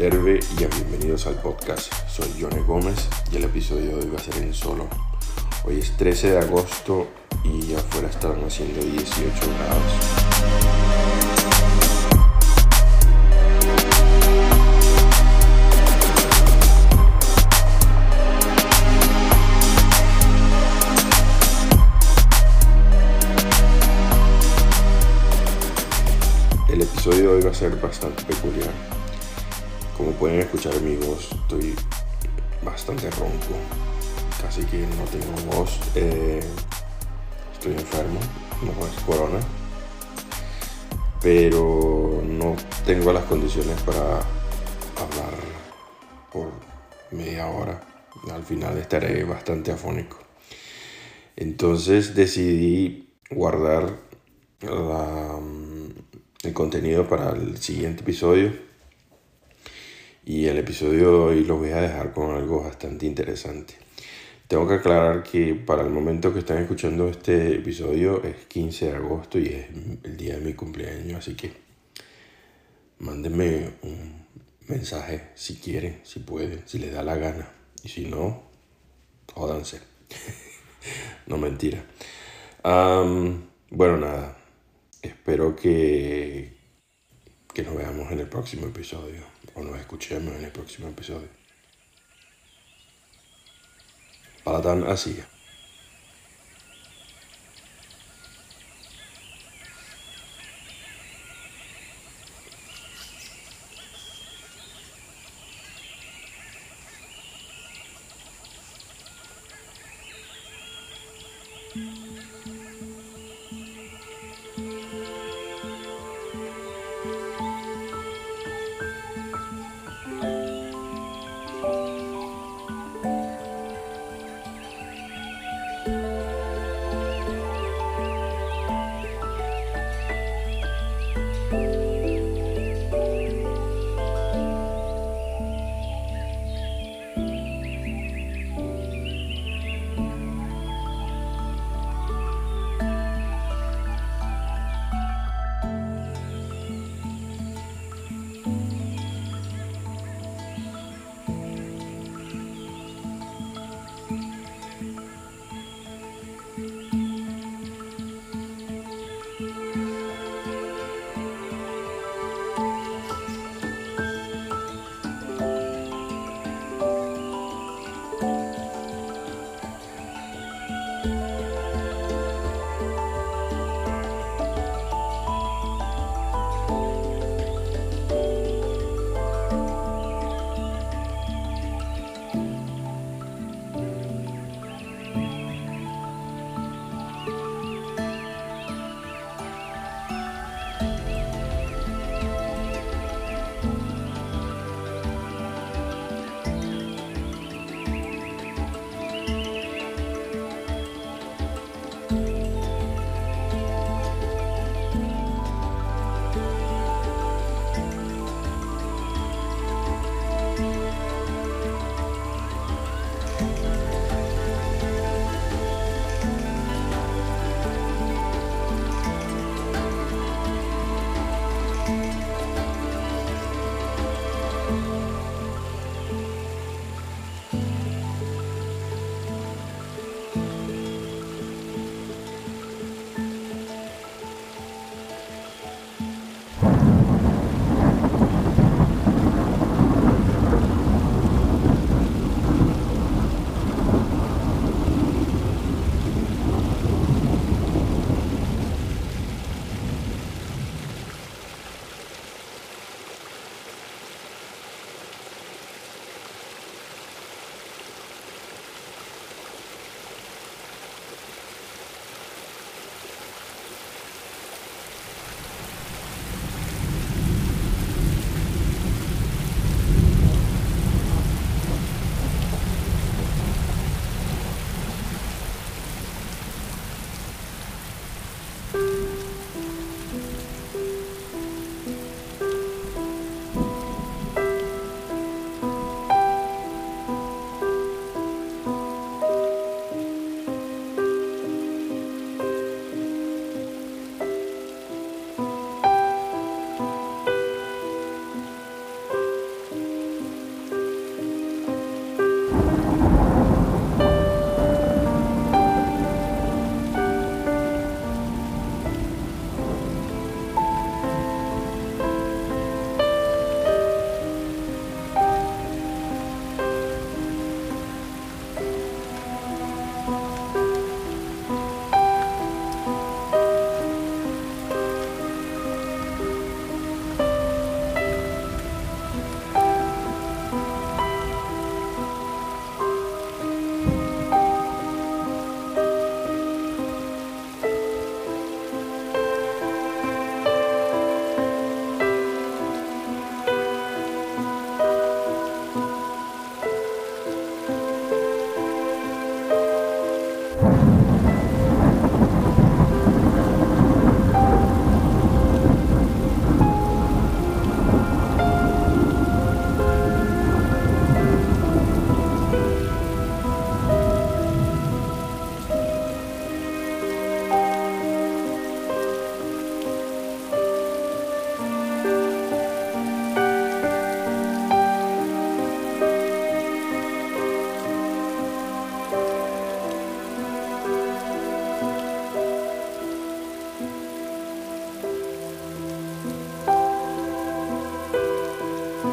Herbe y bienvenidos al podcast. Soy Johnny Gómez y el episodio de hoy va a ser en solo. Hoy es 13 de agosto y afuera están haciendo 18 grados. El episodio de hoy va a ser bastante peculiar. Como pueden escuchar amigos, estoy bastante ronco. Casi que no tengo voz. Eh, estoy enfermo, no es corona. Pero no tengo las condiciones para hablar por media hora. Al final estaré bastante afónico. Entonces decidí guardar la, el contenido para el siguiente episodio. Y el episodio de hoy lo voy a dejar con algo bastante interesante. Tengo que aclarar que para el momento que están escuchando este episodio es 15 de agosto y es el día de mi cumpleaños, así que mándenme un mensaje si quieren, si pueden, si les da la gana. Y si no, jódanse. no mentira. Bueno, nada. Espero que, que nos veamos en el próximo episodio o nos escuchemos en el próximo episodio. Palatán ah, Asia.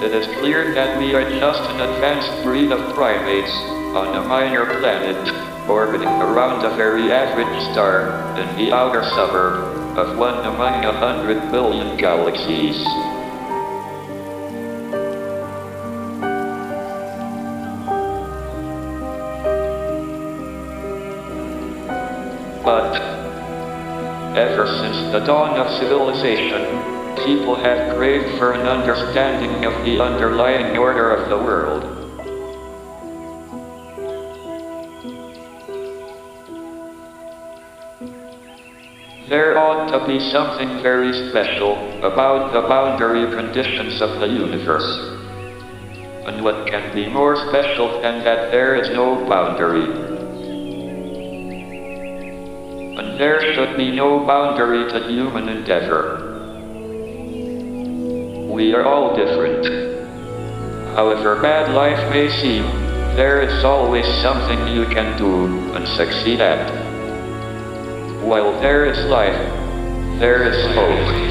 It is clear that we are just an advanced breed of primates on a minor planet orbiting around a very average star in the outer suburb of one among a hundred billion galaxies. But ever since the dawn of civilization, people have craved for an understanding of the underlying order of the world. There ought to be something very special about the boundary conditions of the universe. And what can be more special than that there is no boundary? And there should be no boundary to human endeavor. We are all different. However bad life may seem, there is always something you can do and succeed at. While there is life, there is hope.